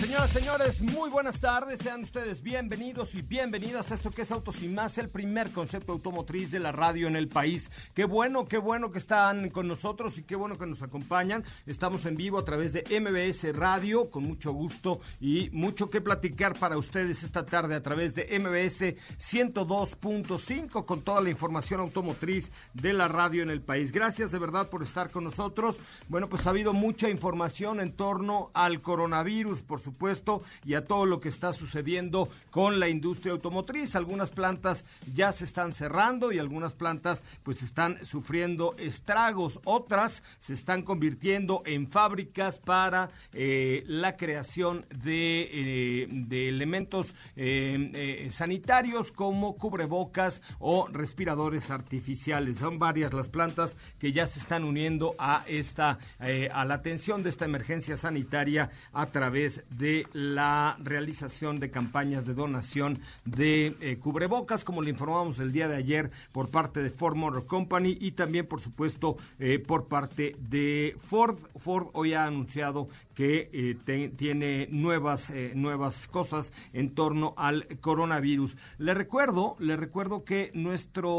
Señoras, señores, muy buenas tardes. Sean ustedes bienvenidos y bienvenidas a esto que es Autos y Más, el primer concepto automotriz de la radio en el país. Qué bueno, qué bueno que están con nosotros y qué bueno que nos acompañan. Estamos en vivo a través de MBS Radio, con mucho gusto y mucho que platicar para ustedes esta tarde a través de MBS 102.5 con toda la información automotriz de la radio en el país. Gracias de verdad por estar con nosotros. Bueno, pues ha habido mucha información en torno al coronavirus, por supuesto puesto y a todo lo que está sucediendo con la industria automotriz. Algunas plantas ya se están cerrando y algunas plantas pues están sufriendo estragos. Otras se están convirtiendo en fábricas para eh, la creación de, eh, de elementos eh, sanitarios como cubrebocas o respiradores artificiales. Son varias las plantas que ya se están uniendo a esta a la atención de esta emergencia sanitaria a través de la realización de campañas de donación de eh, cubrebocas, como le informamos el día de ayer por parte de Ford Motor Company y también, por supuesto, eh, por parte de Ford. Ford hoy ha anunciado que eh, tiene nuevas, nuevas cosas en torno al coronavirus. Le recuerdo, le recuerdo que nuestro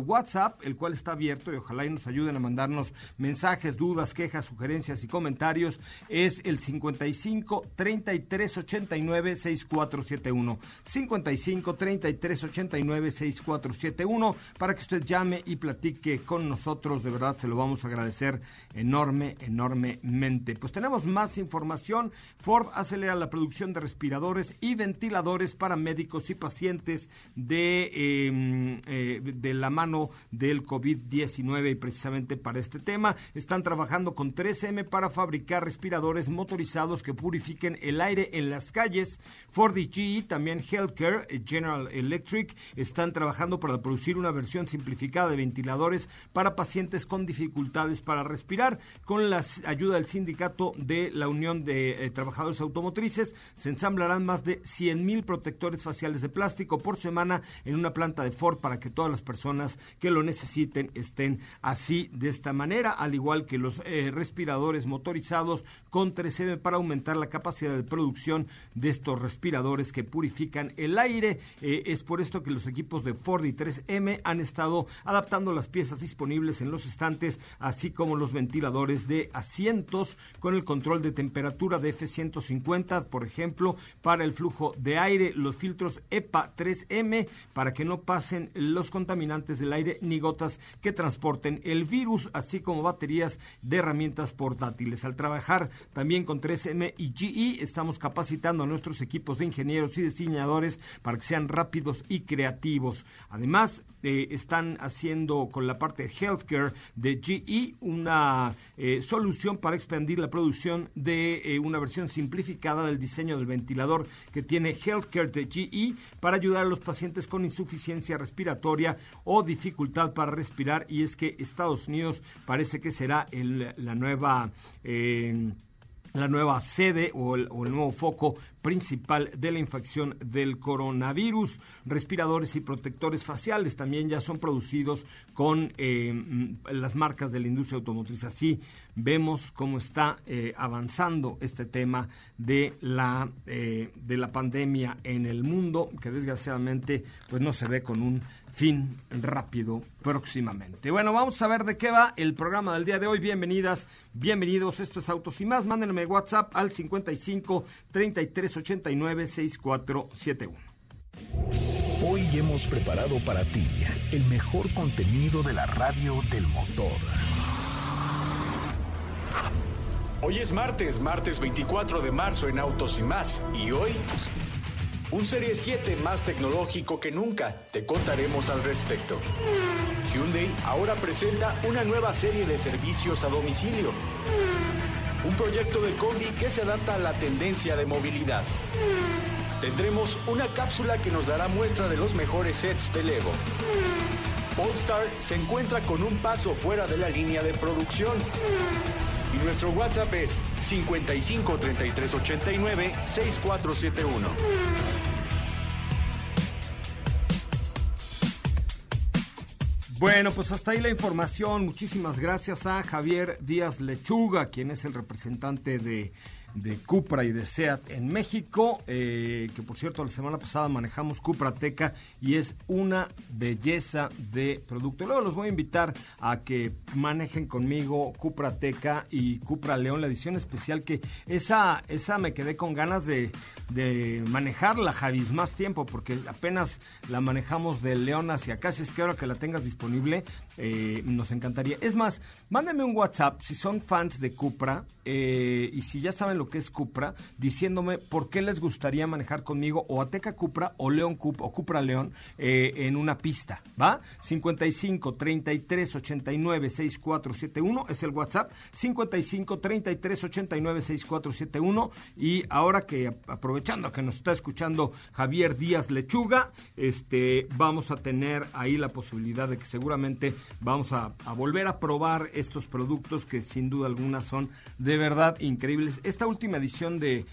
WhatsApp, el cual está abierto y ojalá y nos ayuden a mandarnos mensajes, dudas, quejas, sugerencias y comentarios, es el 55 30 33 89 6471. 55 33 89 6471 para que usted llame y platique con nosotros. De verdad, se lo vamos a agradecer enorme, enormemente. Pues tenemos más información. Ford acelera la producción de respiradores y ventiladores para médicos y pacientes de, em, eh, de la mano del COVID-19 y precisamente para este tema están trabajando con 3M para fabricar respiradores motorizados que purifiquen el aire en las calles. Ford y GE, también Healthcare, eh, General Electric, están trabajando para producir una versión simplificada de ventiladores para pacientes con dificultades para respirar. Con la ayuda del sindicato de la Unión de eh, Trabajadores Automotrices, se ensamblarán más de 100 mil protectores faciales de plástico por semana en una planta de Ford para que todas las personas que lo necesiten estén así de esta manera, al igual que los eh, respiradores motorizados con 3M para aumentar la capacidad de producción de estos respiradores que purifican el aire. Eh, es por esto que los equipos de Ford y 3M han estado adaptando las piezas disponibles en los estantes, así como los ventiladores de asientos con el control de temperatura de F150, por ejemplo, para el flujo de aire, los filtros EPA 3M para que no pasen los contaminantes del aire ni gotas que transporten el virus, así como baterías de herramientas portátiles. Al trabajar también con 3M y GE, estamos capacitando a nuestros equipos de ingenieros y diseñadores para que sean rápidos y creativos. Además, eh, están haciendo con la parte healthcare de GE una eh, solución para expandir la producción de eh, una versión simplificada del diseño del ventilador que tiene healthcare de GE para ayudar a los pacientes con insuficiencia respiratoria o dificultad para respirar. Y es que Estados Unidos parece que será la nueva la nueva sede o el, nuevo foco principal de la infección del coronavirus. Respiradores y protectores faciales también ya son producidos con eh, mm, las marcas de la industria automotriz. Así vemos cómo está eh, avanzando este tema de la, eh, de la pandemia en el mundo, que desgraciadamente pues no se ve con un fin rápido próximamente. Bueno, vamos a ver de qué va el programa del día de hoy. Bienvenidas, bienvenidos. Esto es Autos y más. Mándenme WhatsApp al 55 33 89 6471. Hoy hemos preparado para ti el mejor contenido de la radio del motor. Hoy es martes, martes 24 de marzo en Autos y más. Y hoy un Serie 7 más tecnológico que nunca. Te contaremos al respecto. Hyundai ahora presenta una nueva serie de servicios a domicilio. Un proyecto de combi que se adapta a la tendencia de movilidad. Tendremos una cápsula que nos dará muestra de los mejores sets de Lego. Polestar se encuentra con un paso fuera de la línea de producción. Y nuestro WhatsApp es 55 33 89 6471. Bueno, pues hasta ahí la información. Muchísimas gracias a Javier Díaz Lechuga, quien es el representante de de Cupra y de SEAT en México, eh, que por cierto la semana pasada manejamos Cupra Teca y es una belleza de producto. Luego los voy a invitar a que manejen conmigo Cupra Teca y Cupra León, la edición especial que esa, esa me quedé con ganas de, de manejarla, Javis, más tiempo, porque apenas la manejamos de León hacia acá, si es que ahora que la tengas disponible, eh, nos encantaría. Es más, mándenme un WhatsApp si son fans de Cupra eh, y si ya saben lo que es Cupra, diciéndome por qué les gustaría manejar conmigo o Ateca Cupra o León Cupra o Cupra León eh, en una pista, ¿va? 55 33 89 6471 es el WhatsApp, 55 33 89 6471 y ahora que aprovechando que nos está escuchando Javier Díaz Lechuga, este vamos a tener ahí la posibilidad de que seguramente vamos a, volver a probar estos productos que sin duda alguna son de verdad increíbles. Esta última edición de,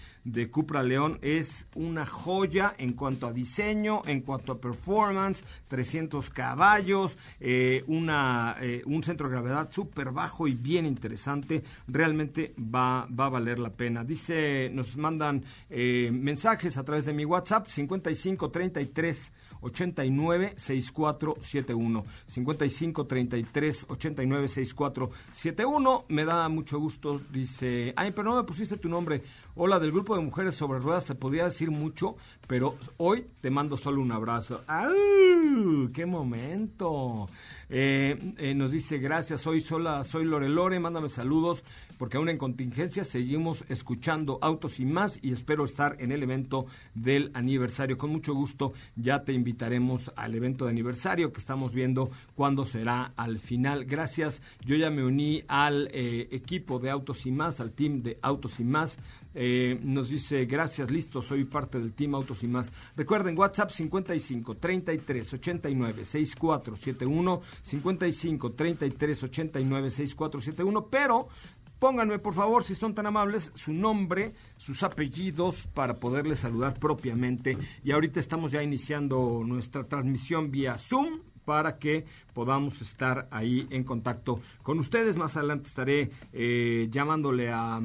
Cupra León es una joya en cuanto a diseño, en cuanto a performance, 300 caballos, eh, eh, un centro de gravedad súper bajo y bien interesante. Realmente va, va a valer la pena. Dice, nos mandan eh, mensajes a través de mi WhatsApp 5533 89 6471 55 33 89 6471 me da mucho gusto dice ay pero no me pusiste tu nombre hola del grupo de mujeres sobre ruedas te podía decir mucho pero hoy te mando solo un abrazo. ¡Ay! qué momento eh, eh, nos dice, gracias, soy sola, soy Lore Lore, mándame saludos, porque aún en contingencia seguimos escuchando Autos y más y espero estar en el evento del aniversario. Con mucho gusto ya te invitaremos al evento de aniversario que estamos viendo cuándo será al final. Gracias, yo ya me uní al eh, equipo de Autos y más, al team de Autos y más. Eh, nos dice, gracias, listo, soy parte del Team Autos y más. Recuerden, WhatsApp 55 33 89 6471, 55 33 89 6471, pero pónganme por favor, si son tan amables, su nombre, sus apellidos para poderles saludar propiamente. Y ahorita estamos ya iniciando nuestra transmisión vía Zoom para que podamos estar ahí en contacto con ustedes. Más adelante estaré eh, llamándole a,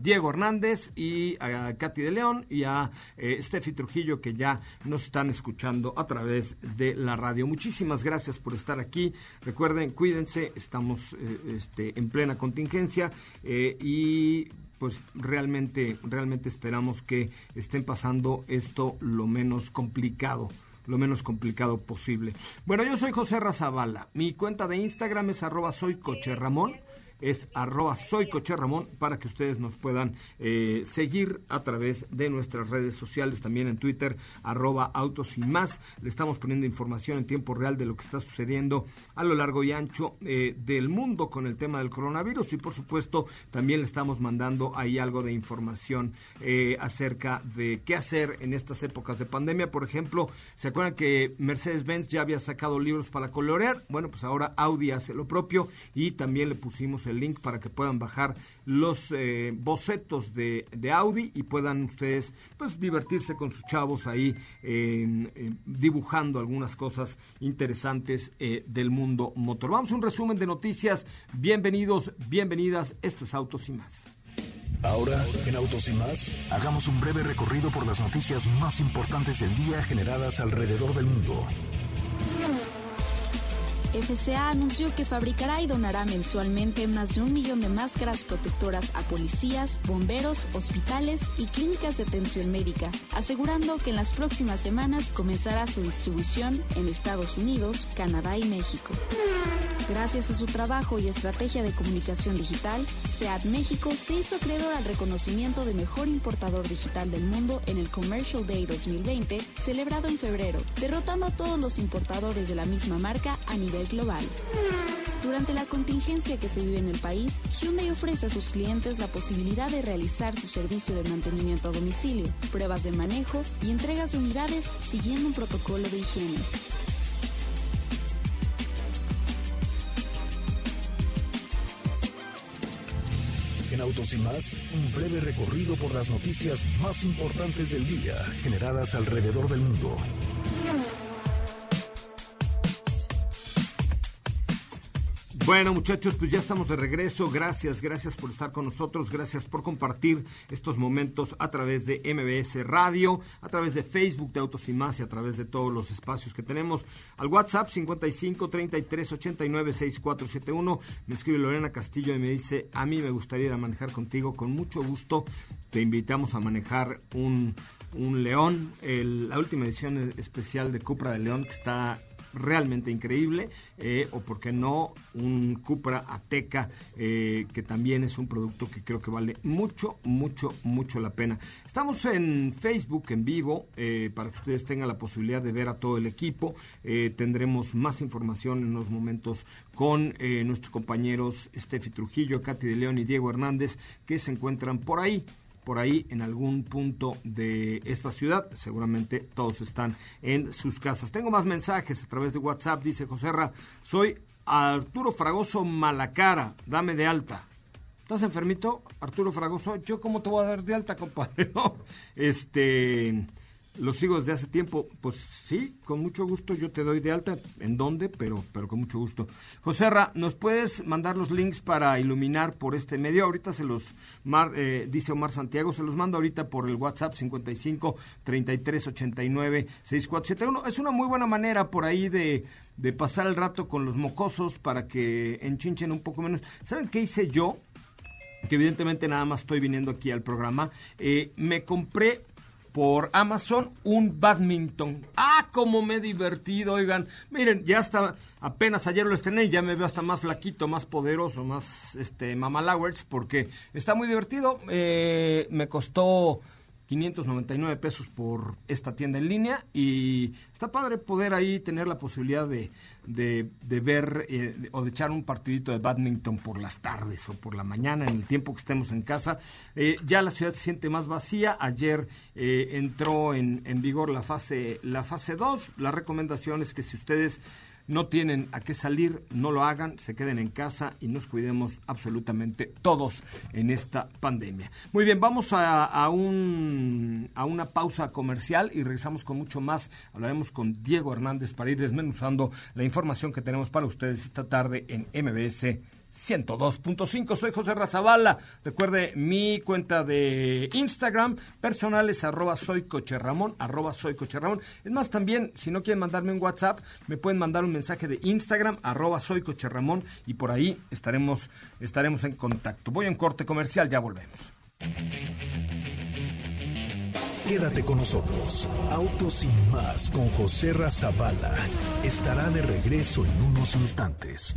Diego Hernández y a Katy de León y a eh, Steffi Trujillo que ya nos están escuchando a través de la radio. Muchísimas gracias por estar aquí. Recuerden, cuídense, estamos eh, este, en plena contingencia y pues realmente, realmente esperamos que estén pasando esto lo menos complicado lo menos complicado posible. Bueno, yo soy José Razabala. Mi cuenta de Instagram es arroba soy coche Ramón es arroba soy Ramón para que ustedes nos puedan eh, seguir a través de nuestras redes sociales, también en Twitter, arroba autos y más. Le estamos poniendo información en tiempo real de lo que está sucediendo a lo largo y ancho eh, del mundo con el tema del coronavirus y por supuesto también le estamos mandando ahí algo de información eh, acerca de qué hacer en estas épocas de pandemia. Por ejemplo, ¿se acuerdan que Mercedes-Benz ya había sacado libros para colorear? Bueno, pues ahora Audi hace lo propio y también le pusimos el el link para que puedan bajar los eh, bocetos de, de, Audi y puedan ustedes pues divertirse con sus chavos ahí dibujando algunas cosas interesantes eh, del mundo motor. Vamos a un resumen de noticias. Bienvenidos, bienvenidas. Esto es Autos y más. Ahora, en Autos y más, hagamos un breve recorrido por las noticias más importantes del día generadas alrededor del mundo. FCA anunció que fabricará y donará mensualmente más de un millón de máscaras protectoras a policías, bomberos, hospitales y clínicas de atención médica, asegurando que en las próximas semanas comenzará su distribución en Estados Unidos, Canadá y México. Gracias a su trabajo y estrategia de comunicación digital, SEAT México se hizo acreedor al reconocimiento de mejor importador digital del mundo en el Commercial Day 2020, celebrado en febrero, derrotando a todos los importadores de la misma marca a nivel global. Durante la contingencia que se vive en el país, Hyundai ofrece a sus clientes la posibilidad de realizar su servicio de mantenimiento a domicilio, pruebas de manejo y entregas de unidades siguiendo un protocolo de higiene. En Autos y más, un breve recorrido por las noticias más importantes del día generadas alrededor del mundo. Bueno, muchachos, pues ya estamos de regreso. Gracias, gracias por estar con nosotros. Gracias por compartir estos momentos a través de MBS Radio, a través de Facebook de Autos y Más y a través de todos los espacios que tenemos. Al WhatsApp 55 33 89 6471. Me escribe Lorena Castillo y me dice: A mí me gustaría manejar contigo. Con mucho gusto te invitamos a manejar un, un León, la última edición especial de Cupra de León que está realmente increíble, eh, o por qué no, un Cupra Ateca, eh, que también es un producto que creo que vale mucho, mucho, mucho la pena. Estamos en Facebook en vivo, eh, para que ustedes tengan la posibilidad de ver a todo el equipo. tendremos más información en unos momentos con nuestros compañeros Steffi Trujillo, Katy de León y Diego Hernández, que se encuentran por ahí por ahí en algún punto de esta ciudad. Seguramente todos están en sus casas. Tengo más mensajes a través de WhatsApp. Dice Joserra, soy Arturo Fragoso Malacara, dame de alta. ¿Estás enfermito, Arturo Fragoso? ¿Yo cómo te voy a dar de alta, compadre? No, este lo sigo desde hace tiempo. Pues sí, con mucho gusto yo te doy de alta. ¿En dónde? Pero, pero con mucho gusto. José Ra, ¿nos puedes mandar los links para iluminar por este medio? Ahorita se los, eh, dice Omar Santiago, se los mando ahorita por el WhatsApp 55 33 89 6471. Es una muy buena manera por ahí de, de pasar el rato con los mocosos para que enchinchen un poco menos. ¿Saben qué hice yo? Que evidentemente nada más estoy viniendo aquí al programa. Eh, me compré por Amazon un badminton. Ah, cómo me he divertido, oigan. Miren, ya está, apenas ayer lo estrené y ya me veo hasta más flaquito, más poderoso, más este mamalowers, porque está muy divertido. Eh, me costó 599 pesos por esta tienda en línea y está padre poder ahí tener la posibilidad de, de, ver eh, o de echar un partidito de badminton por las tardes o por la mañana en el tiempo que estemos en casa. Eh, ya la ciudad se siente más vacía. Ayer eh, entró en, en, vigor la fase la fase 2. La recomendación es que si ustedes no tienen a qué salir, no lo hagan, se queden en casa y nos cuidemos absolutamente todos en esta pandemia. Muy bien, vamos a, un, a una pausa comercial y regresamos con mucho más. Hablaremos con Diego Hernández para ir desmenuzando la información que tenemos para ustedes esta tarde en MBS 102.5. Soy José Razabala. Recuerde mi cuenta de Instagram personal es arroba soy Ramón, arroba soy Ramón. Es más, también, si no quieren mandarme un WhatsApp, me pueden mandar un mensaje de Instagram, arroba soy Ramón, y por ahí estaremos, estaremos en contacto. Voy a un corte comercial, ya volvemos. Quédate con nosotros. Autos sin más con José Razabala. Estará de regreso en unos instantes.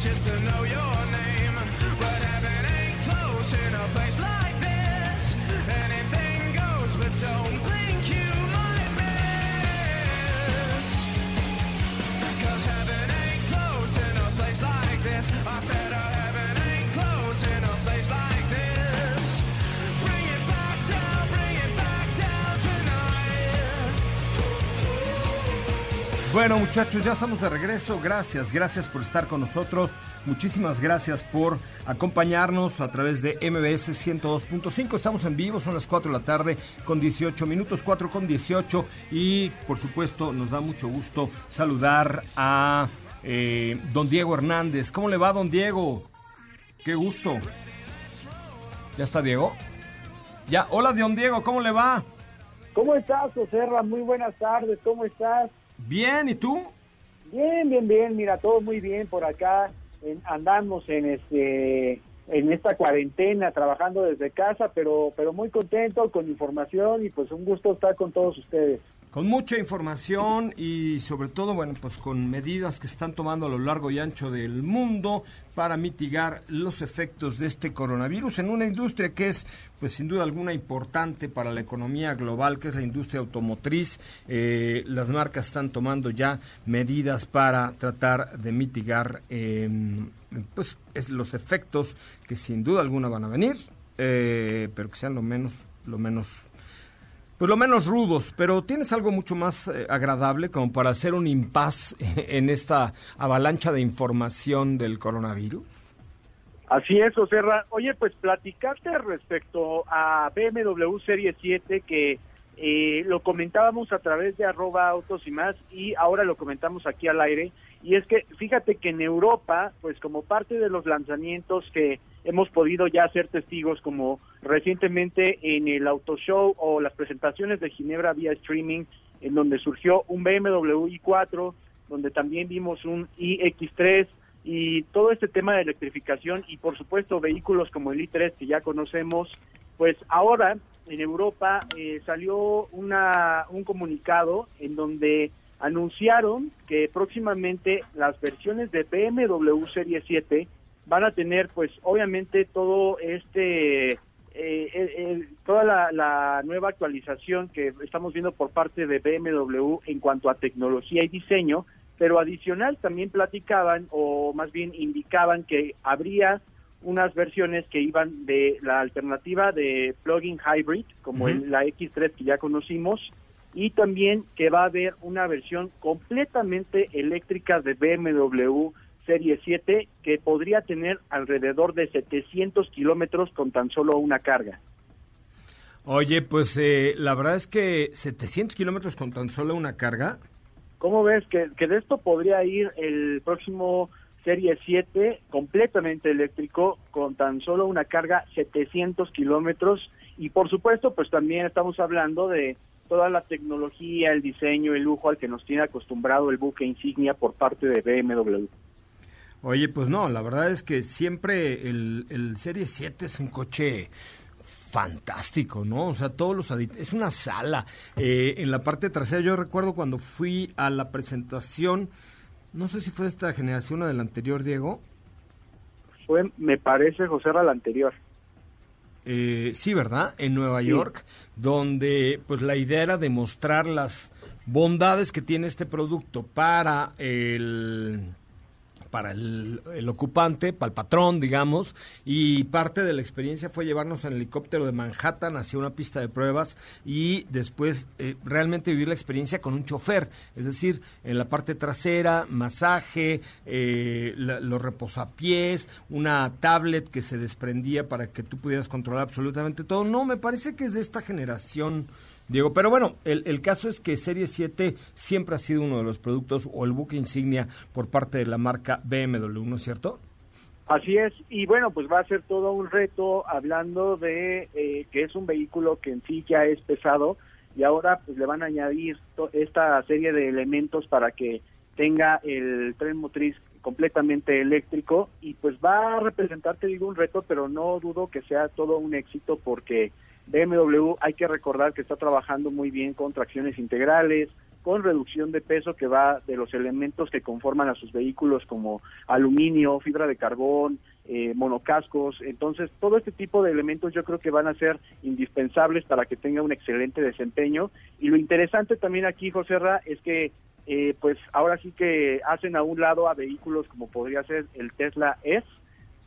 just another Bueno muchachos, ya estamos de regreso. Gracias, gracias por estar con nosotros. Muchísimas gracias por acompañarnos a través de MBS 102.5. Estamos en vivo, son las 4 de la tarde con 18 minutos, 4 con 18. Y por supuesto nos da mucho gusto saludar a eh, don Diego Hernández. ¿Cómo le va, don Diego? Qué gusto. ¿Ya está Diego? Ya, hola, don Diego, ¿cómo le va? ¿Cómo estás, Oserra? Muy buenas tardes, ¿cómo estás? Bien, ¿y tú? Bien, bien, bien, mira, todo muy bien por acá. andamos en este en esta cuarentena trabajando desde casa, pero pero muy contento con información y pues un gusto estar con todos ustedes con mucha información y sobre todo, bueno, pues con medidas que están tomando a lo largo y ancho del mundo para mitigar los efectos de este coronavirus en una industria que es, pues sin duda alguna, importante para la economía global, que es la industria automotriz. Eh, las marcas están tomando ya medidas para tratar de mitigar, em, pues, los efectos que sin duda alguna van a venir, eh, pero que sean lo menos, lo menos pues lo menos rudos, pero tienes algo mucho más eh, agradable como para hacer un impas en esta avalancha de información del coronavirus. Así es, Oserra. Oye, pues platicarte respecto a BMW Serie 7 que eh, lo comentábamos a través de arroba autos y más y ahora lo comentamos aquí al aire. Y es que fíjate que en Europa, pues como parte de los lanzamientos que hemos podido ya ser testigos, como recientemente en el Auto Show o las presentaciones de Ginebra vía streaming, en donde surgió un BMW i4, donde también vimos un iX3 y todo este tema de electrificación y por supuesto vehículos como el i3 que ya conocemos, pues ahora en Europa eh, salió una, un comunicado en donde anunciaron que próximamente las versiones de BMW Serie 7 van a tener pues obviamente todo este eh, toda la, nueva actualización que estamos viendo por parte de BMW en cuanto a tecnología y diseño, pero adicional también platicaban o más bien indicaban que habría unas versiones que iban de la alternativa de plug-in hybrid, como la X3 que ya conocimos, y también que va a haber una versión completamente eléctrica de BMW Serie 7 que podría tener alrededor de 700 kilómetros con tan solo una carga. Oye, pues eh, la verdad es que 700 kilómetros con tan solo una carga. ¿Cómo ves que, que de esto podría ir el próximo Serie 7 completamente eléctrico con tan solo una carga 700 kilómetros? Y por supuesto, pues también estamos hablando de toda la tecnología, el diseño, el lujo al que nos tiene acostumbrado el buque insignia por parte de BMW. Oye, pues no, la verdad es que siempre el, el Serie 7 es un coche fantástico, ¿no? O sea, todos los es una sala. Eh, en la parte trasera, yo recuerdo cuando fui a la presentación, no sé si fue esta generación o de la anterior, Diego. Fue, me parece, José, era la anterior. Eh, sí, ¿verdad? En Nueva York, donde pues la idea era demostrar las bondades que tiene este producto para el para el, ocupante, para el patrón, digamos, y parte de la experiencia fue llevarnos en helicóptero de Manhattan hacia una pista de pruebas y después eh, realmente vivir la experiencia con un chofer, es decir, en la parte trasera, masaje, eh, los reposapiés, una tablet que se desprendía para que tú pudieras controlar absolutamente todo. No, me parece que es de esta generación Diego. Pero bueno, el, el, caso es que Serie 7 siempre ha sido uno de los productos o el buque insignia por parte de la marca BMW, ¿no es cierto? Así es, y bueno, pues va a ser todo un reto hablando de eh, que es un vehículo que en sí ya es pesado y ahora pues le van a añadir esta serie de elementos para que tenga el tren motriz completamente eléctrico y pues va a representar, te digo, un reto, pero no dudo que sea todo un éxito porque BMW hay que recordar que está trabajando muy bien con tracciones integrales, con reducción de peso que va de los elementos que conforman a sus vehículos como aluminio, fibra de carbón, eh, monocascos. Entonces, todo este tipo de elementos yo creo que van a ser indispensables para que tenga un excelente desempeño. Y lo interesante también aquí, José Ra, es que eh, pues ahora sí que hacen a un lado a vehículos como podría ser el Tesla S,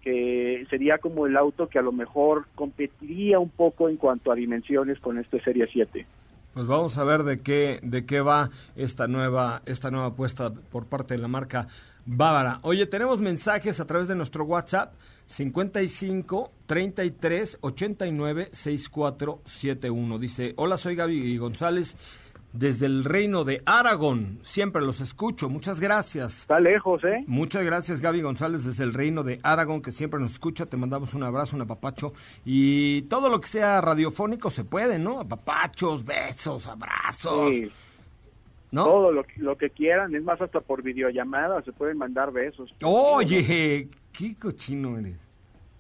que sería como el auto que a lo mejor competiría un poco en cuanto a dimensiones con este Serie 7. Pues vamos a ver de qué de qué va esta nueva esta nueva apuesta por parte de la marca Bávara. Oye, tenemos mensajes a través de nuestro WhatsApp 55 33 89 6471. Dice, "Hola, soy Gaby González desde el reino de Aragón. Siempre los escucho. Muchas gracias. Está lejos, ¿eh? Muchas gracias, Gaby González, desde el reino de Aragón, que siempre nos escucha. Te mandamos un abrazo, un apapacho. Y todo lo que sea radiofónico se puede, ¿no? Apapachos, besos, abrazos. Sí. ¿No? Todo lo, que- lo que quieran, es más, hasta por videollamada se pueden mandar besos. Oye, qué cochino eres.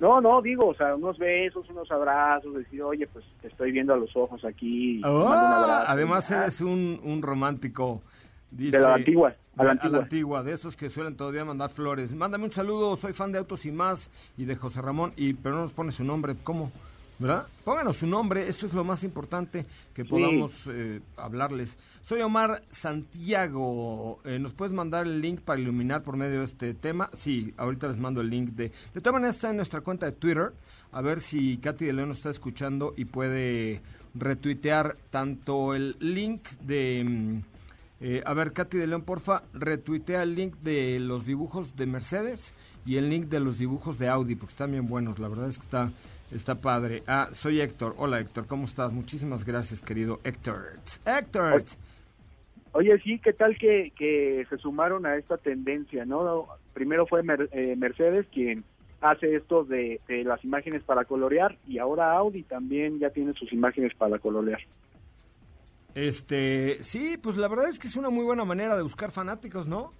No, no, digo, o sea, unos besos, unos abrazos, decir, oye, pues te estoy viendo a los ojos aquí. Ah, abrazo. además eres un, un romántico. Dice, De la antigua, a la antigua. de esos que suelen todavía mandar flores. Mándame un saludo, soy fan de Autos y Más y de José Ramón, y pero no nos pone su nombre, ¿cómo? ¿Verdad? Pónganos su nombre, eso es lo más importante que podamos eh, hablarles. Soy Omar Santiago, eh, ¿nos puedes mandar el link para iluminar por medio de este tema? Sí, ahorita les mando el link de... De todas maneras está en nuestra cuenta de Twitter, a ver si Katy de León nos está escuchando y puede retuitear tanto el link de... mm, eh, a ver, Katy de León, porfa, retuitea el link de los dibujos de Mercedes y el link de los dibujos de Audi, porque están bien buenos, la verdad es que está, está padre. Ah, soy Héctor. Hola Héctor, ¿cómo estás? Muchísimas gracias, querido Héctor. Héctor. Oye, sí, ¿qué tal que, que se sumaron a esta tendencia, no? Primero fue Mer- eh, Mercedes quien hace esto de, de las imágenes para colorear y ahora Audi también ya tiene sus imágenes para colorear. Este, sí, pues la verdad es que es una muy buena manera de buscar fanáticos, ¿no?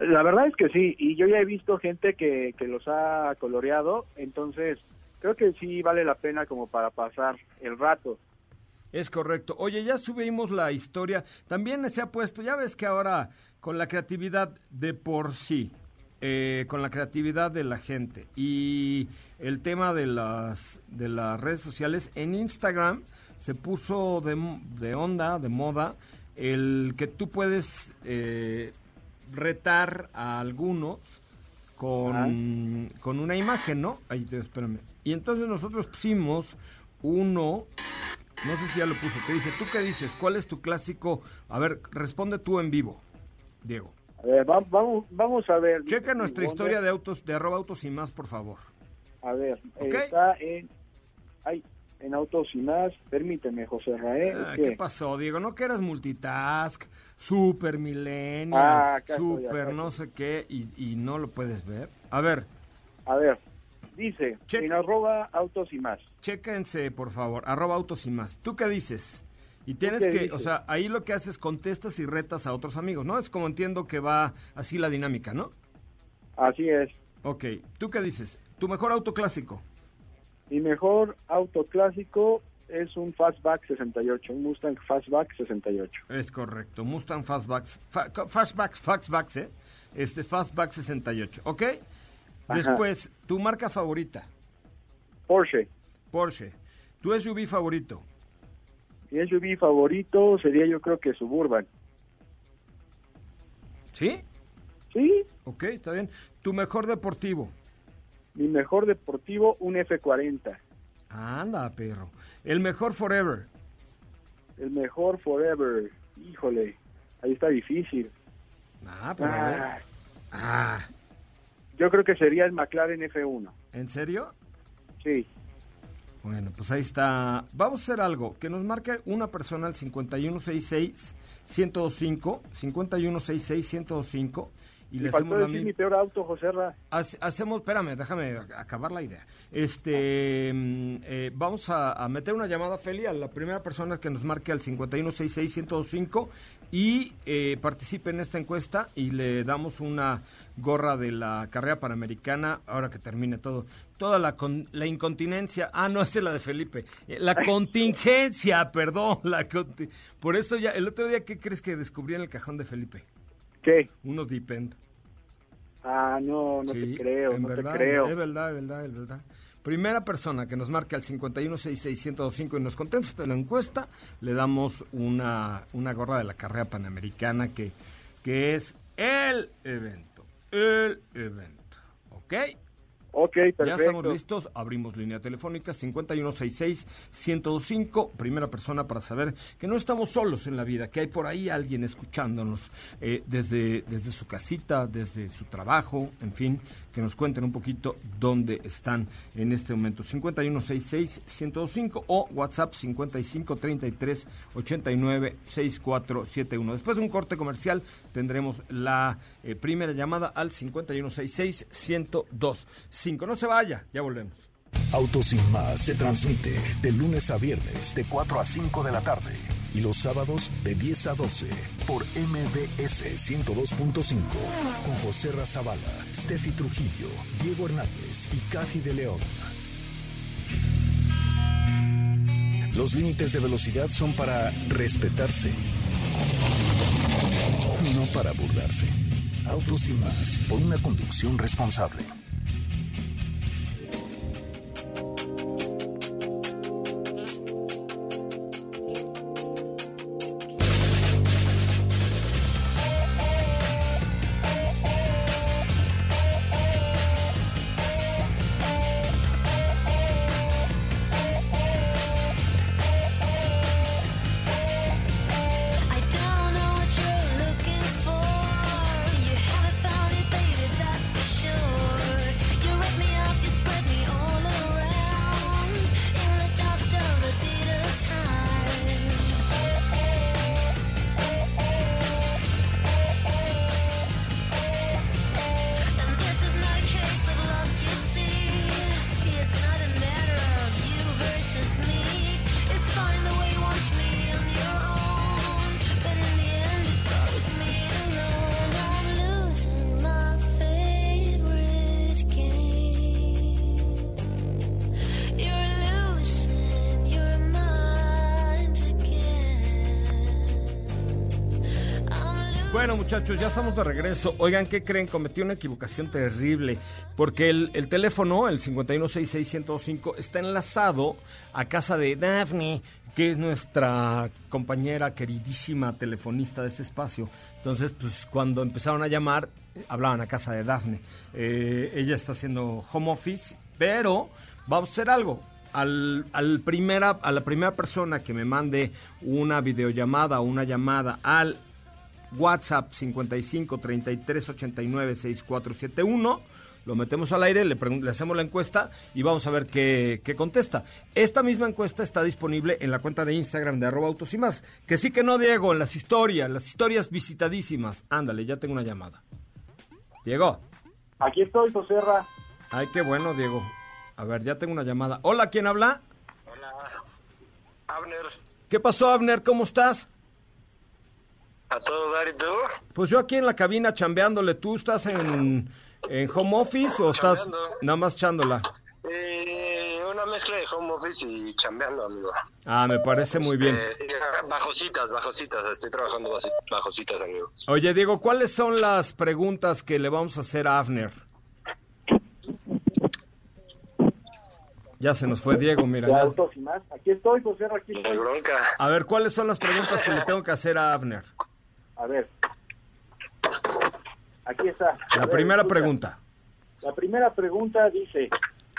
La verdad es que sí, y yo ya he visto gente que, que los ha coloreado, entonces creo que sí vale la pena como para pasar el rato. Es correcto. Oye, ya subimos la historia. También se ha puesto, ya ves que ahora con la creatividad de por sí, eh, con la creatividad de la gente y el tema de las, de las redes sociales, en Instagram se puso de, de onda, de moda, el que tú puedes eh, retar a algunos con, con una imagen, ¿no? Ahí te espérame. Y entonces nosotros pusimos uno, no sé si ya lo puso, que dice, ¿tú qué dices? ¿Cuál es tu clásico? A ver, responde tú en vivo, Diego. A ver, va- vamos, vamos a ver. Checa nuestra historia de autos, de arroba autos y más, por favor. A ver, está en, ay, en Autos y más. Permíteme, José Rael. Ah, ¿qué? ¿Qué pasó, Diego? ¿No que eras multitask, super millennial, Ah, super no sé qué, y, y no lo puedes ver? A ver, A ver, dice, Checa. en arroba Autos y más. chéquense, por favor, arroba autos y más. ¿Tú qué dices? Y tienes que, dices? o sea, ahí lo que haces, contestas y retas a otros amigos, ¿no? Es como entiendo que va así la dinámica, ¿no? Así es. Ok, ¿tú qué dices? ¿Tu mejor auto clásico? Mi mejor auto clásico es un Fastback 68, un Mustang Fastback 68. Es correcto, Mustang Fastbacks, fa- Fastbacks, Fastbacks, ¿eh? Este Fastback 68, ¿ok? Después, tu marca favorita, Porsche. Porsche. Tu SUV favorito, Mi SUV favorito sería yo creo que Suburban. ¿sí? Sí, Ok, está bien. Tu mejor deportivo, mi mejor deportivo, un F40. anda, perro. El mejor forever, El mejor forever. Híjole, ahí está difícil. ah, pero a ver. Ah, Ah, yo creo que sería el McLaren F1. ¿en serio? Sí. Bueno, pues ahí está. Vamos a hacer algo. Que nos marque una persona al 5166-1025. 5166-1025. Y le faltó hacemos decir mi- peor auto, José Ra. Hace- Hacemos, espérame, déjame acabar la idea. Este, mm, eh, vamos a, a meter una llamada, Feli, a la primera persona que nos marque al 5166-1025 y eh, participe en esta encuesta y le damos una gorra de la carrera panamericana ahora que termine todo. Toda la, con- la incontinencia, ah, no, esa es la de Felipe. Eh, La contingencia, perdón. La conti- Por eso ya, el otro día, ¿qué crees que descubrí en el cajón de Felipe? ¿Qué? Unos Dipend. Ah, no, no Sí, te creo, en no verdad, te creo. Es verdad, es verdad, es verdad. Primera persona que nos marque al 5166125 y nos conteste la encuesta, le damos una, una gorra de la carrera panamericana que, que es el evento. El evento. ¿Ok? Ok, perfecto. Ya estamos listos, abrimos línea telefónica 5166-1025, primera persona para saber que no estamos solos en la vida, que hay por ahí alguien escuchándonos eh, desde, desde su casita, desde su trabajo, en fin, que nos cuenten un poquito dónde están en este momento. 5166-1025 o WhatsApp 5533-896471. Después de un corte comercial tendremos la eh, primera llamada al 5166-1025. No se vaya, ya volvemos. Autos sin más se transmite de lunes a viernes de 4 a 5 de la tarde y los sábados de 10 a 12 por MBS 102.5 con José Razabala, Steffi Trujillo, Diego Hernández y Cathy de León. Los límites de velocidad son para respetarse, no para burlarse. Autos sin más por una conducción responsable. Bueno, muchachos, ya estamos de regreso. Oigan, ¿qué creen? Cometí una equivocación terrible. Porque el, el teléfono, el 516605, está enlazado a casa de Daphne, que es nuestra compañera queridísima telefonista de este espacio. Entonces, pues cuando empezaron a llamar, hablaban a casa de Daphne. Eh, ella está haciendo home office, pero vamos a hacer algo. Al, al primera, a la primera persona que me mande una videollamada o una llamada al WhatsApp 55 33 89 6471. Lo metemos al aire, le, hacemos la encuesta y vamos a ver qué, qué contesta. Esta misma encuesta está disponible en la cuenta de Instagram de arroba autos y más. Que sí que no, Diego, en las historias, las historias visitadísimas. Ándale, ya tengo una llamada. Diego. Aquí estoy, Joserra. Ay, qué bueno, Diego. A ver, ya tengo una llamada. Hola, ¿quién habla? Hola, Abner, ¿Qué pasó, Abner? ¿Cómo estás? A todo dar y tú. Pues yo aquí en la cabina chambeándole. ¿Tú estás en, en home office o estás Chambeando. nada más chándola? Eh, una mezcla de home office y chambeando, amigo. Ah, me parece muy bien. Eh, sí, bajo citas, bajo citas, estoy trabajando bajo- bajo citas, amigo. Oye, Diego, ¿cuáles son las preguntas que le vamos a hacer a Afner? Ya se nos fue Diego, mira. Ya. autos y más. Aquí estoy, Joserra, aquí No hay estoy. bronca. A ver, ¿cuáles son las preguntas que le tengo que hacer a Afner? A ver. Aquí está. A La ver, primera escucha. pregunta. La primera pregunta dice,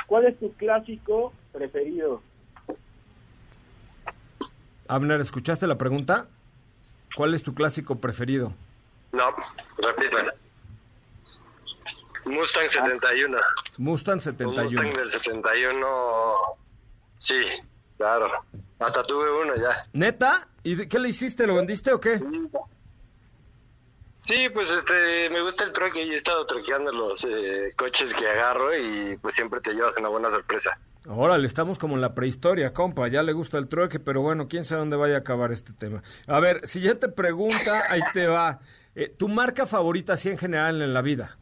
¿cuál es tu clásico preferido? Abner, ¿escuchaste la pregunta? ¿Cuál es tu clásico preferido? No, repito. Mustang 71. Mustang Un 71. Mustang del 71. Sí, claro. Hasta tuve uno ya. ¿Neta? ¿Y de- qué le hiciste? ¿Lo vendiste o qué? Sí, pues este, me gusta el truque y he estado truqueando los eh, coches que agarro y pues siempre te llevas una buena sorpresa. Órale, estamos como en la prehistoria, compa. Ya le gusta el trueque, pero bueno, quién sabe dónde vaya a acabar este tema. A ver, siguiente pregunta, ahí te va. Eh, ¿Tu marca favorita, así en general, en la vida?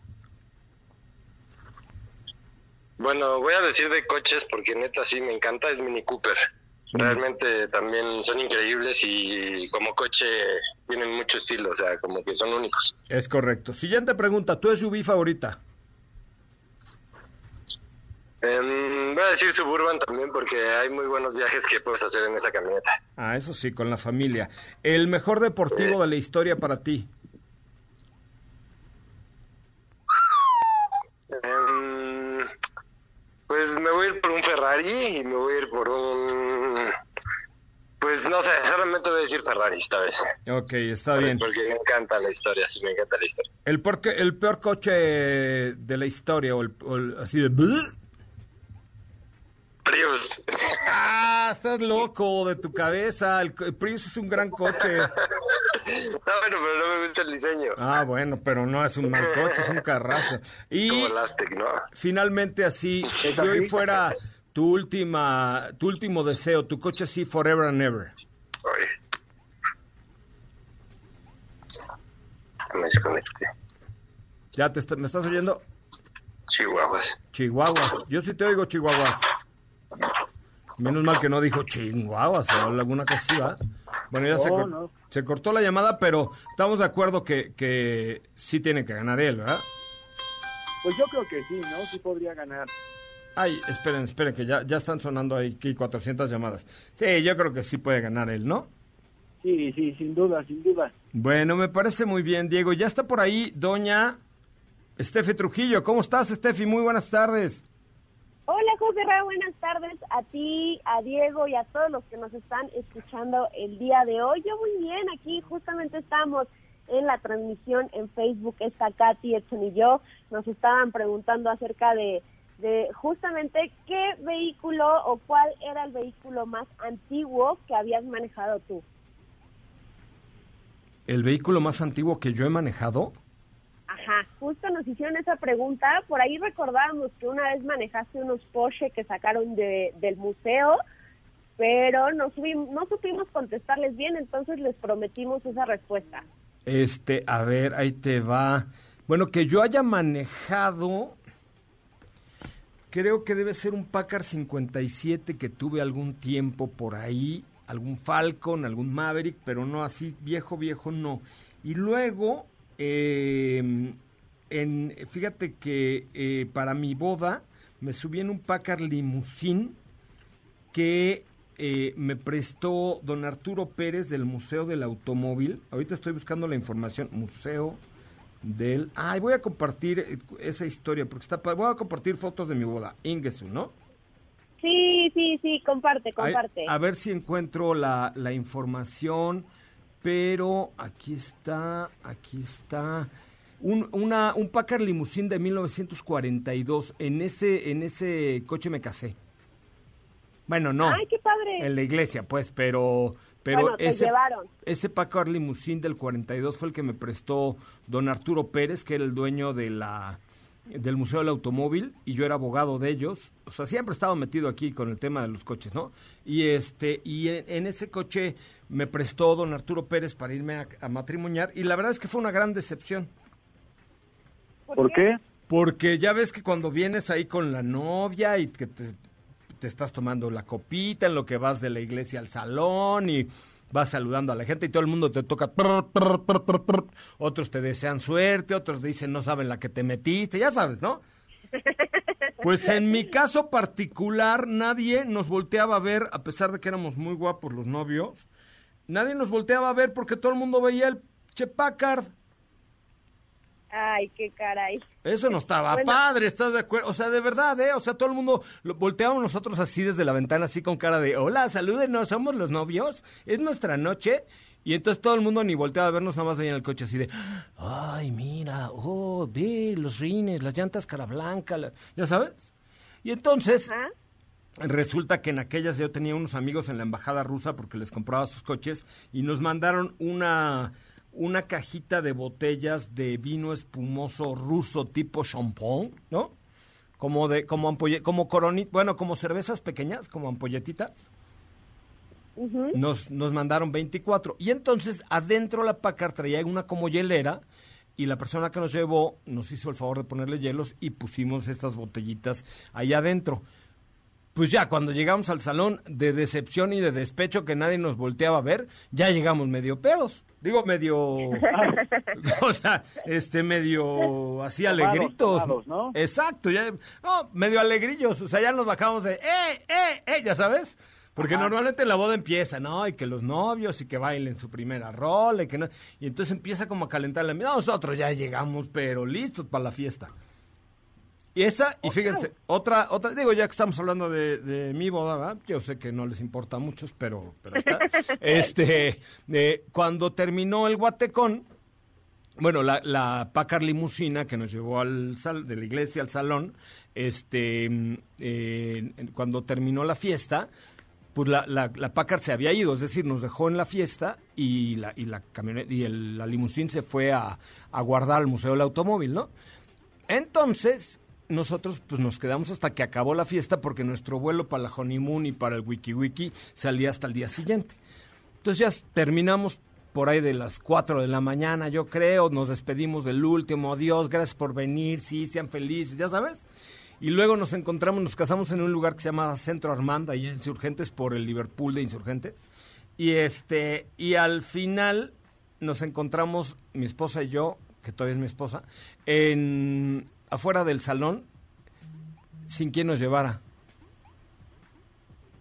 Bueno, voy a decir de coches porque neta sí me encanta, es Mini Cooper. Realmente también son increíbles y como coche tienen mucho estilo, o sea, como que son únicos. Es correcto. Siguiente pregunta, ¿tu SUV favorita? Em, voy a decir Suburban también porque hay muy buenos viajes que puedes hacer en esa camioneta. Ah, eso sí, con la familia. El mejor deportivo de la historia para ti. Em, pues me voy a ir por un Ferrari y me voy a ir por un... No sé, solamente voy a decir Ferrari esta vez. Ok, está bien. Porque me encanta la historia, sí, me encanta la historia. El, por qué- el peor coche de la historia, o el, o el- así de... Prius. Ah, estás loco de tu cabeza. El, Prius es un gran coche. No, bueno, pero no me gusta el diseño. Ah, bueno, pero no es un mal coche, es un carrazo. Y Como ¿no? finalmente así, si hoy fuera tu última, tu último deseo, tu coche así forever and ever. Oye. Me desconecté. ¿Ya te está- me estás oyendo? Chihuahuas. Chihuahuas. Yo sí te oigo, Chihuahuas. Menos mal que no dijo Chihuahuas o alguna cosa así, ¿va? Bueno, ya se, No, cor- no. se cortó la llamada, pero estamos de acuerdo que, que sí tiene que ganar él, ¿verdad? Pues yo creo que sí, ¿no? Sí podría ganar. Ay, esperen, esperen, que ya, ya están sonando ahí aquí 400 llamadas. Sí, yo creo que sí puede ganar él, ¿no? Sí, sí, sin duda, sin duda. Bueno, me parece muy bien, Diego. Ya está por ahí doña Estefi Trujillo. ¿Cómo estás, Estefi? Muy buenas tardes. Hola José Ra, buenas tardes a ti, a Diego y a todos los que nos están escuchando el día de hoy. Yo muy bien, aquí justamente estamos en la transmisión en Facebook, está Katy, Edson y yo, nos estaban preguntando acerca de, de justamente qué vehículo o cuál era el vehículo más antiguo que habías manejado tú. ¿El vehículo más antiguo que yo he manejado? Ajá, justo nos hicieron esa pregunta. Por ahí recordábamos que una vez manejaste unos Porsche que sacaron de, del museo, pero no, no supimos contestarles bien, entonces les prometimos esa respuesta. Este, a ver, ahí te va. Bueno, que yo haya manejado, creo que debe ser un Packard 57 que tuve algún tiempo por ahí, algún Falcon, algún Maverick, pero no así viejo, viejo no. Y luego, eh, en, fíjate que eh, para mi boda me subí en un Packard Limousine que eh, me prestó don Arturo Pérez del Museo del Automóvil. Ahorita estoy buscando la información. Museo del... Ay, voy a compartir eh, esa historia porque está... Voy a compartir fotos de mi boda. Ingesu, ¿no? Sí, sí, sí, comparte, comparte. a ver si encuentro la, la información, pero aquí está, aquí está. Un, una, un Packard Limousine de 1942. En ese, en ese coche me casé. Bueno, no. Ay, qué padre. En la iglesia, pues, pero... Pero Bueno, ese, llevaron. ese Packard Limousine del 42 fue el que me prestó don Arturo Pérez, que era el dueño de la del Museo del Automóvil y yo era abogado de ellos. O sea, siempre he estado metido aquí con el tema de los coches, ¿no? Y este y en, en ese coche me prestó don Arturo Pérez para irme a, a matrimoniar y la verdad es que fue una gran decepción. ¿Por qué? Porque ya ves que cuando vienes ahí con la novia y que te, te estás tomando la copita en lo que vas de la iglesia al salón y vas saludando a la gente y todo el mundo te toca, otros te desean suerte, otros dicen no saben la que te metiste, ya sabes, ¿no? Pues en mi caso particular nadie nos volteaba a ver, a pesar de que éramos muy guapos los novios, nadie nos volteaba a ver porque todo el mundo veía el Che Packard. Ay, qué caray. Eso no estaba Bueno. padre, ¿estás de acuerdo? O sea, de verdad, ¿eh? O sea, todo el mundo lo, volteábamos nosotros así desde la ventana, así con cara de, hola, salúdenos, somos los novios, es nuestra noche. Y entonces todo el mundo ni volteaba a vernos, nada más veía en el coche así de, ay, mira, oh, ve los rines, las llantas cara blanca, la-", ¿ya sabes? Y entonces. Resulta que en aquellas yo tenía unos amigos en la embajada rusa porque les compraba sus coches y nos mandaron una, una cajita de botellas de vino espumoso ruso tipo champón, ¿no? Como de, como ampolle, como coronit, bueno, como cervezas pequeñas, como ampolletitas. Nos, nos mandaron 24. Y entonces adentro la Packard traía una como hielera y la persona que nos llevó nos hizo el favor de ponerle hielos y pusimos estas botellitas ahí adentro. Pues ya, cuando llegamos al salón de decepción y de despecho que nadie nos volteaba a ver, ya llegamos medio pedos. Digo, medio, o sea, este, medio así alegritos. tomados, ¿no? Exacto, ya, no, medio alegrillos, o sea, ya nos bajamos de, ¡eh, eh, eh! Ya sabes, porque normalmente la boda empieza, ¿no? Y que los novios y que bailen su primera rola y que no, y entonces empieza como a calentar la Nosotros ya llegamos, pero listos para la fiesta. Y esa, y fíjense, otra, otra, digo, ya que estamos hablando de, de mi boda, ¿verdad? yo sé que no les importa a muchos, pero, pero está. este, eh, cuando terminó el guatecón, bueno, la, la Packard limusina que nos llevó al sal, de la iglesia al salón, este, mm, eh, cuando terminó la fiesta, pues la, la, la Packard se había ido, es decir, nos dejó en la fiesta y la, y la camioneta y el, la limusina se fue a, a guardar al Museo del Automóvil, ¿no? Entonces, nosotros pues nos quedamos hasta que acabó la fiesta porque nuestro vuelo para la honeymoon y para el wiki wiki salía hasta el día siguiente. Entonces ya terminamos por ahí de las 4 de la mañana, yo creo, nos despedimos del último, adiós, gracias por venir, sí, sean felices, ya sabes. Y luego nos encontramos, nos casamos en un lugar que se llama Centro Armanda, en Insurgentes, por el Liverpool de Insurgentes. Y este, y al final nos encontramos, mi esposa y yo, que todavía es mi esposa, en afuera del salón, sin quien nos llevara.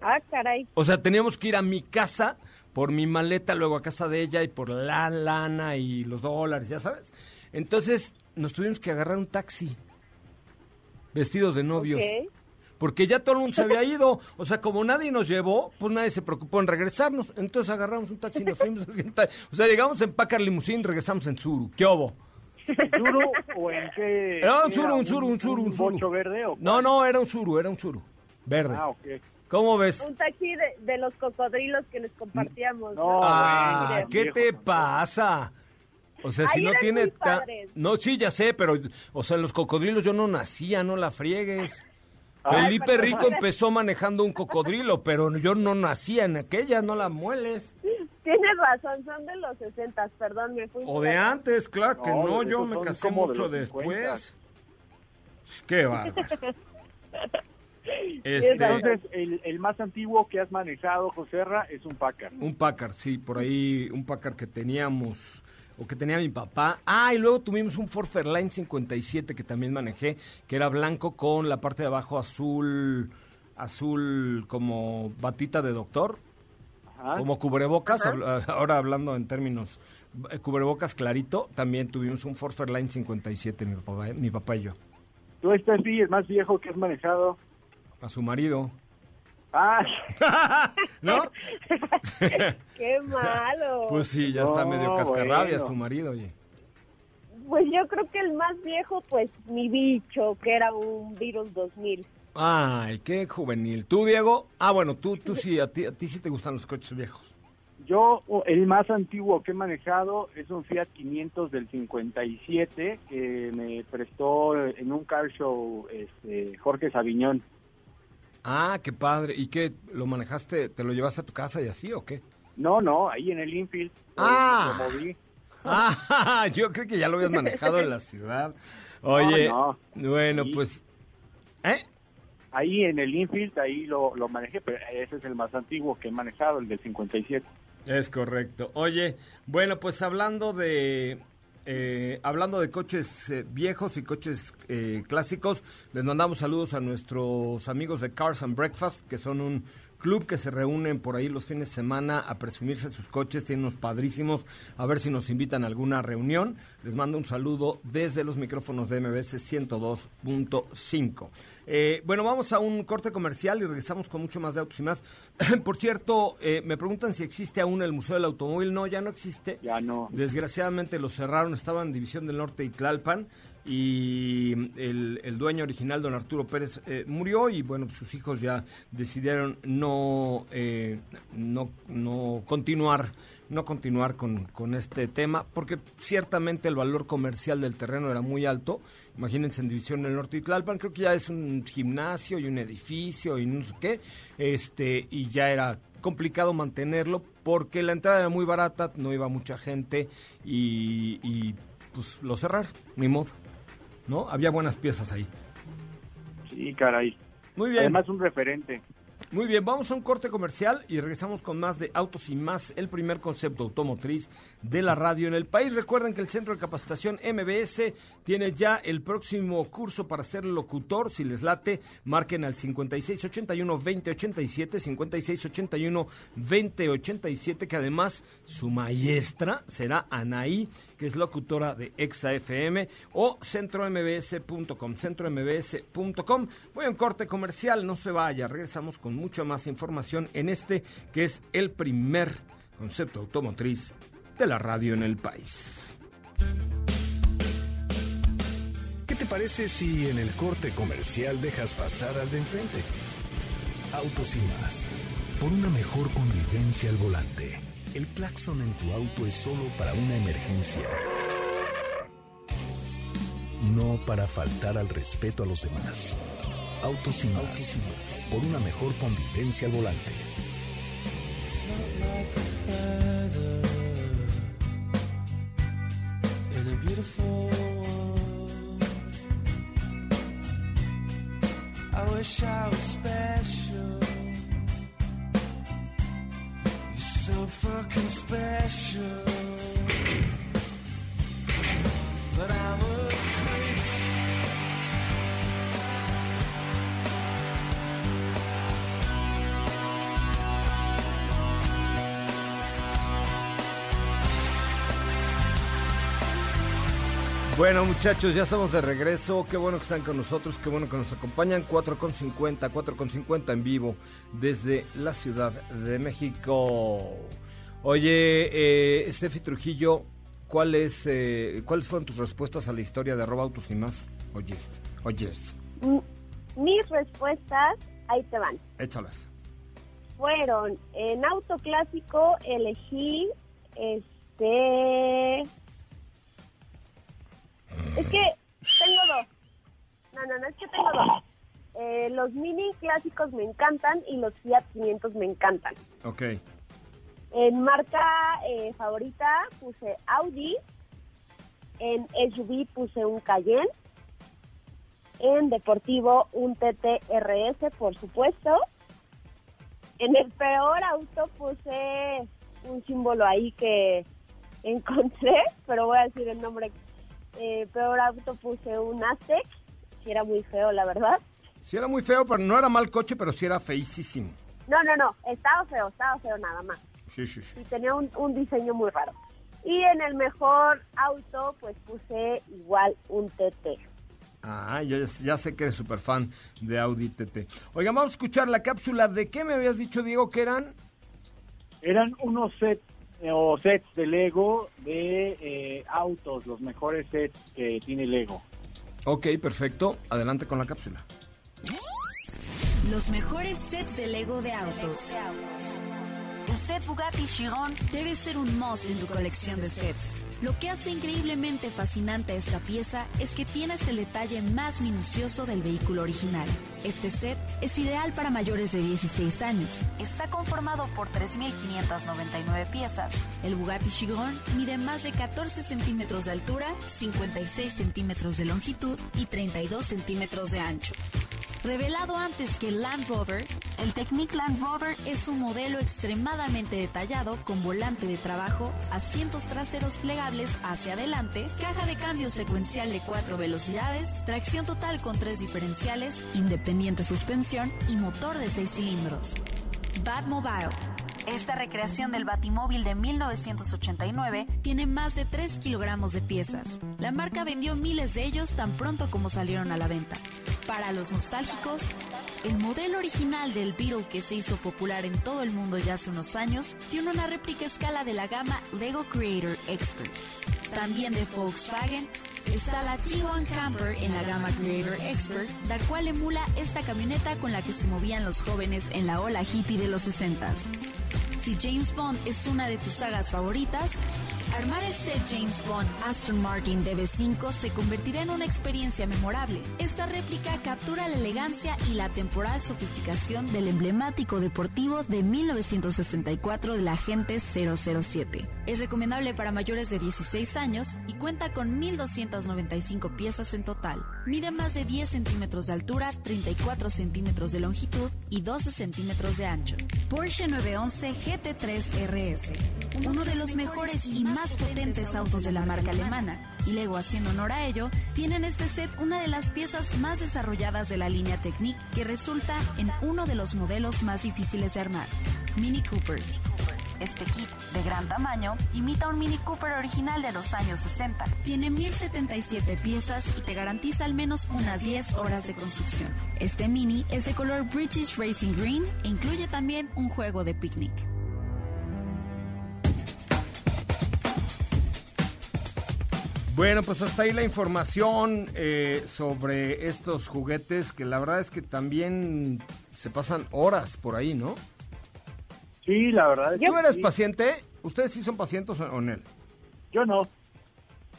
Ah, caray. O sea, teníamos que ir a mi casa por mi maleta, luego a casa de ella y por la lana y los dólares, ya sabes. Entonces nos tuvimos que agarrar un taxi, vestidos de novios. Porque ya todo el mundo se había ido. O sea, como nadie nos llevó, pues nadie se preocupó en regresarnos. Entonces agarramos un taxi y nos fuimos a. O sea, llegamos en Packard Limusín, regresamos en Zuru. ¿Qué? ¿Zuru o en qué? Era un Zuru, un Zuru, un Zuru, un bocho verde o No, no, era un Zuru, era un Zuru. Verde. Ah, ok. ¿Cómo ves? Un taxi de, de los cocodrilos que les compartíamos. No, Ah, ¿qué viejo, te no. pasa? O sea, si no tiene... ta-. No, sí, ya sé, pero... O sea, los cocodrilos yo no nacía, no la friegues. Ay, Felipe. Rico empezó manejando un cocodrilo, pero yo no nacía en aquella, no la mueles. Tienes razón, son de los 60, perdón, me fui. O de antes, claro que No, no, yo me casé de mucho después. Qué bárbaro. Este, Entonces, el, el más antiguo que has manejado, Joserra, es un Packard. un Packard, sí, por ahí un Packard que teníamos o que tenía mi papá. Ah, y luego tuvimos un Ford Fairlane 57 que también manejé, que era blanco con la parte de abajo azul, azul como batita de doctor, Ajá. como cubrebocas, ahora hablando en términos eh, cubrebocas clarito, también tuvimos un Ford Fairlane 57 mi papá, eh, mi papá y yo, Tú estás sí, el más viejo que has manejado. a su marido. Ah, ¿No? Qué malo. Pues sí, ya está No, medio cascarrabias bueno. tu marido, oye. Pues yo creo que el más viejo, pues mi bicho, que era un Virus 2000. Ay, qué juvenil. ¿Tú, Diego? Ah, bueno, tú, tú sí, a ti, a ti sí te gustan los coches viejos. yo, el más antiguo que he manejado es un Fiat 500 del 57 que me prestó en un car show este, Jorge Sabiñón. Ah, qué padre. ¿Y qué? ¿Lo manejaste, te lo llevaste a tu casa y así o qué? No, no, ahí en el infield. Ah. Lo moví. Ah, yo creo que ya lo habías manejado en la ciudad. Oye, No, bueno, Sí. pues... ¿Eh? Ahí en el infield, ahí lo, lo manejé, pero ese es el más antiguo que he manejado, el del 57. Es correcto. Oye, bueno, pues hablando de eh, hablando de coches eh, viejos y coches eh, clásicos, les mandamos saludos a nuestros amigos de Cars and Breakfast, que son un club que se reúnen por ahí los fines de semana a presumirse sus coches, tienen unos padrísimos, a ver si nos invitan a alguna reunión. Les mando un saludo desde los micrófonos de MBS 102.5. Eh, bueno, vamos a un corte comercial y regresamos con mucho más de autos y más. Por cierto, eh, me preguntan si existe aún el Museo del Automóvil. No, ya no existe. Ya no. Desgraciadamente lo cerraron, estaba en División del Norte y Tlalpan y el, el dueño original, don Arturo Pérez, eh, murió y bueno, pues, sus hijos ya decidieron no, eh, no, no continuar no continuar con, con este tema, porque ciertamente el valor comercial del terreno era muy alto. Imagínense en División del Norte y Tlalpan, creo que ya es un gimnasio y un edificio y no sé qué, este, y ya era complicado mantenerlo porque la entrada era muy barata, no iba mucha gente y, y, pues lo cerrar, ni modo. ¿No? Había buenas piezas ahí. Sí, caray. Muy bien. Además, un referente. Muy bien, vamos a un corte comercial y regresamos con más de Autos y Más, el primer concepto automotriz de la radio en el país. Recuerden que el Centro de Capacitación MBS tiene ya el próximo curso para ser locutor. Si les late, marquen al 5681-2087, 5681-2087, que además su maestra será Anaí, que es locutora de Exa FM, o centrombs.com, centrombs.com. Voy a un corte comercial, no se vaya, regresamos con mucha más información en este, que es el primer concepto automotriz de la radio en el país. ¿Qué te parece si en el corte comercial dejas pasar al de enfrente? Autos. Por una mejor convivencia al volante. El claxon en tu auto es solo para una emergencia. No para faltar al respeto a los demás. Autos y más. Por una mejor convivencia al volante. I wish I was special. Fucking special. But I'm a Bueno, muchachos, ya estamos de regreso. Qué bueno que están con nosotros, qué bueno que nos acompañan. 4.50, 4.50 en vivo desde la Ciudad de México. Oye, eh, Steffi Trujillo, ¿cuál es, eh, ¿cuáles fueron tus respuestas a la historia de arroba autos y más? Oyes, oyes, Mis respuestas, ahí te van. échalas. Fueron, en auto clásico elegí, este... Es que tengo dos. No, no, no, es que tengo dos. Eh, los mini clásicos me encantan y los Fiat 500 me encantan. Ok. En marca eh, favorita puse Audi. En SUV puse un Cayenne. En deportivo un TTRS, por supuesto. En el peor auto puse un símbolo ahí que encontré, pero voy a decir el nombre. Eh, peor auto puse un Aztec, que era muy feo, la verdad. Sí era muy feo, pero no era mal coche, pero sí era feísimo. No, no, no, estaba feo, estaba feo nada más. Sí, sí, sí. y tenía un, un diseño muy raro. Y en el mejor auto, pues puse igual un TT. Ah, yo ya, sé que eres súper fan de Audi TT. Oigan, vamos a escuchar la cápsula. ¿De qué me habías dicho, Diego, que eran? Eran unos sets eh, o sets de Lego de eh, autos, los mejores sets que tiene Lego. Ok, perfecto. Adelante con la cápsula. Los mejores sets de Lego de autos. El set Bugatti Chiron debe ser un must en tu colección de sets. Lo que hace increíblemente fascinante esta pieza es que tiene el detalle más minucioso del vehículo original. Este set es ideal para mayores de 16 años. Está conformado por 3.599 piezas. El Bugatti Chiron mide más de 14 centímetros de altura, 56 centímetros de longitud y 32 centímetros de ancho. Revelado antes que el Land Rover, el Technic Land Rover es un modelo extremadamente detallado con volante de trabajo, asientos traseros plegables hacia adelante, caja de cambio secuencial de cuatro velocidades, tracción total con tres diferenciales, independiente suspensión y motor de seis cilindros. Batmobile. Esta recreación del Batimóvil de 1989 tiene más de 3 kilogramos de piezas. La marca vendió miles de ellos tan pronto como salieron a la venta. Para los nostálgicos, el modelo original del Beetle que se hizo popular en todo el mundo ya hace unos años tiene una réplica escala de la gama Lego Creator Expert. También de Volkswagen está la T1 Camper en la gama Creator Expert, la cual emula esta camioneta con la que se movían los jóvenes en la ola hippie de los 60s. Si James Bond es una de tus sagas favoritas, Armar el set James Bond Aston Martin DB5 se convertirá en una experiencia memorable. Esta réplica captura la elegancia y la temporal sofisticación del emblemático deportivo de 1964 de la Agente 007. Es recomendable para mayores de 16 años y cuenta con 1.295 piezas en total. Mide más de 10 centímetros de altura, 34 centímetros de longitud y 12 centímetros de ancho. Porsche 911 GT3 RS, uno de los mejores y más potentes autos de la marca alemana. Y luego, haciendo honor a ello, tiene en este set una de las piezas más desarrolladas de la línea Technique que resulta en uno de los modelos más difíciles de armar, Mini Cooper. Este kit, de gran tamaño, imita un Mini Cooper original de los años 60. Tiene 1077 piezas y te garantiza al menos unas 10 horas de construcción. Este Mini es de color British Racing Green e incluye también un juego de picnic. Bueno, pues hasta ahí la información eh, sobre estos juguetes que la verdad es que también se pasan horas por ahí, ¿no? Sí, la verdad es ¿Tú que eres sí. paciente? ¿Ustedes sí son pacientes o él? Yo no.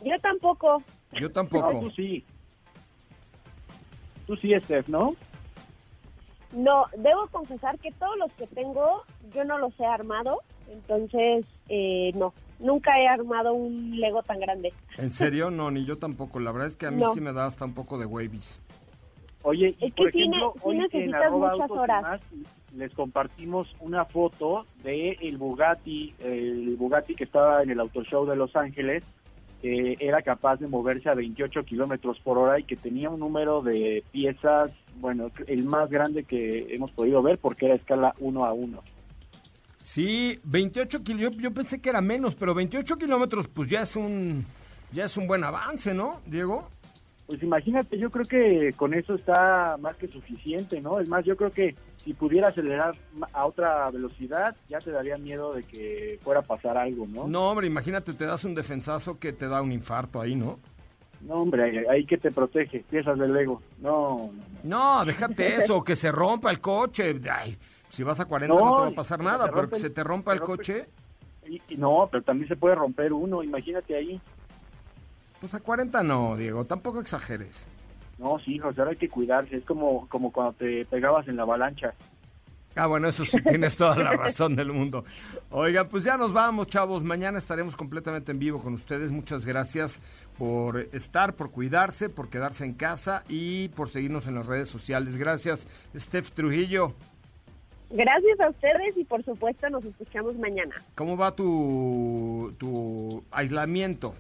Yo tampoco. Yo No, tampoco. tú sí. Tú sí, Steph, ¿no? No, debo confesar que todos los que tengo yo no los he armado, entonces eh, no, nunca he armado un Lego tan grande. ¿En serio? No, ni yo tampoco. La verdad es que a mí No. sí me da hasta un poco de wavies. Oye, y Es que por ejemplo, hoy en necesitas arroba muchas autos y horas. más, les compartimos una foto de el Bugatti, el Bugatti que estaba en el Auto Show de Los Ángeles, que era capaz de moverse a 28 kilómetros por hora y que tenía un número de piezas, bueno, el más grande que hemos podido ver porque era escala 1 a 1. Sí, 28 kilómetros. Yo, yo pensé que era menos, pero 28 kilómetros pues ya es un ya es un buen avance, ¿no, Diego? Pues imagínate, yo creo que con eso está más que suficiente, ¿no? Es más, yo creo que si pudiera acelerar a otra velocidad, ya te daría miedo de que fuera a pasar algo, ¿no? No, hombre, imagínate, te das un defensazo que te da un infarto ahí, ¿no? No, hombre, ahí, que te protege, piezas de Lego. No, no, no. No, déjate eso, que se rompa el coche. Ay, si vas a 40 No, no, te va a pasar nada, pero rompe que el- se te rompa el rompe- coche, Y, y no, pero también se puede romper uno, imagínate ahí. pues a 40 no, Diego, tampoco exageres. No, sí, José, ahora hay que cuidarse. Es como, como cuando te pegabas en la avalancha. Ah, bueno, eso sí, tienes toda la razón del mundo. Oiga, pues ya nos vamos, chavos. Mañana estaremos completamente en vivo con ustedes. Muchas gracias por estar, por cuidarse, por quedarse en casa y por seguirnos en las redes sociales. Gracias, Steph Trujillo. Gracias a ustedes y por supuesto nos escuchamos mañana. ¿Cómo va tu, tu aislamiento?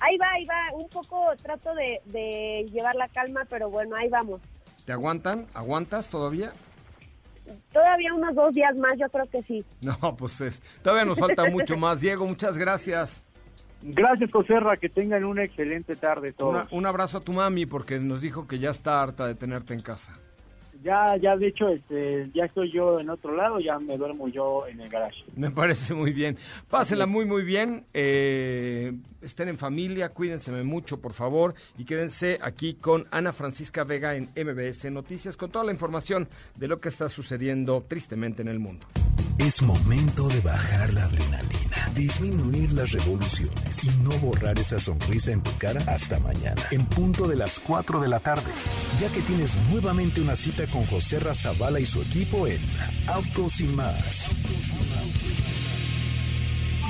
Ahí va, ahí va, un poco trato de, de llevar la calma, pero bueno, ahí vamos. ¿Te aguantan? ¿Aguantas todavía? Todavía unos dos días más, yo creo que sí. No, pues es- todavía nos falta mucho más. Diego, muchas gracias. Gracias, Joserra, que tengan una excelente tarde todos. Una- un abrazo a tu mami porque nos dijo que ya está harta de tenerte en casa. Ya, ya, de hecho, este, ya estoy yo en otro lado, ya me duermo yo en el garage. Me parece muy bien. Pásenla muy, muy bien. Eh, estén en familia, cuídense mucho, por favor. Y quédense aquí con Ana Francisca Vega en MBS Noticias con toda la información de lo que está sucediendo tristemente en el mundo. Es momento de bajar la adrenalina, disminuir las revoluciones y no borrar esa sonrisa en tu cara hasta mañana, en punto de las 4 de la tarde, ya que tienes nuevamente una cita con José Razabala y su equipo en Autos y más.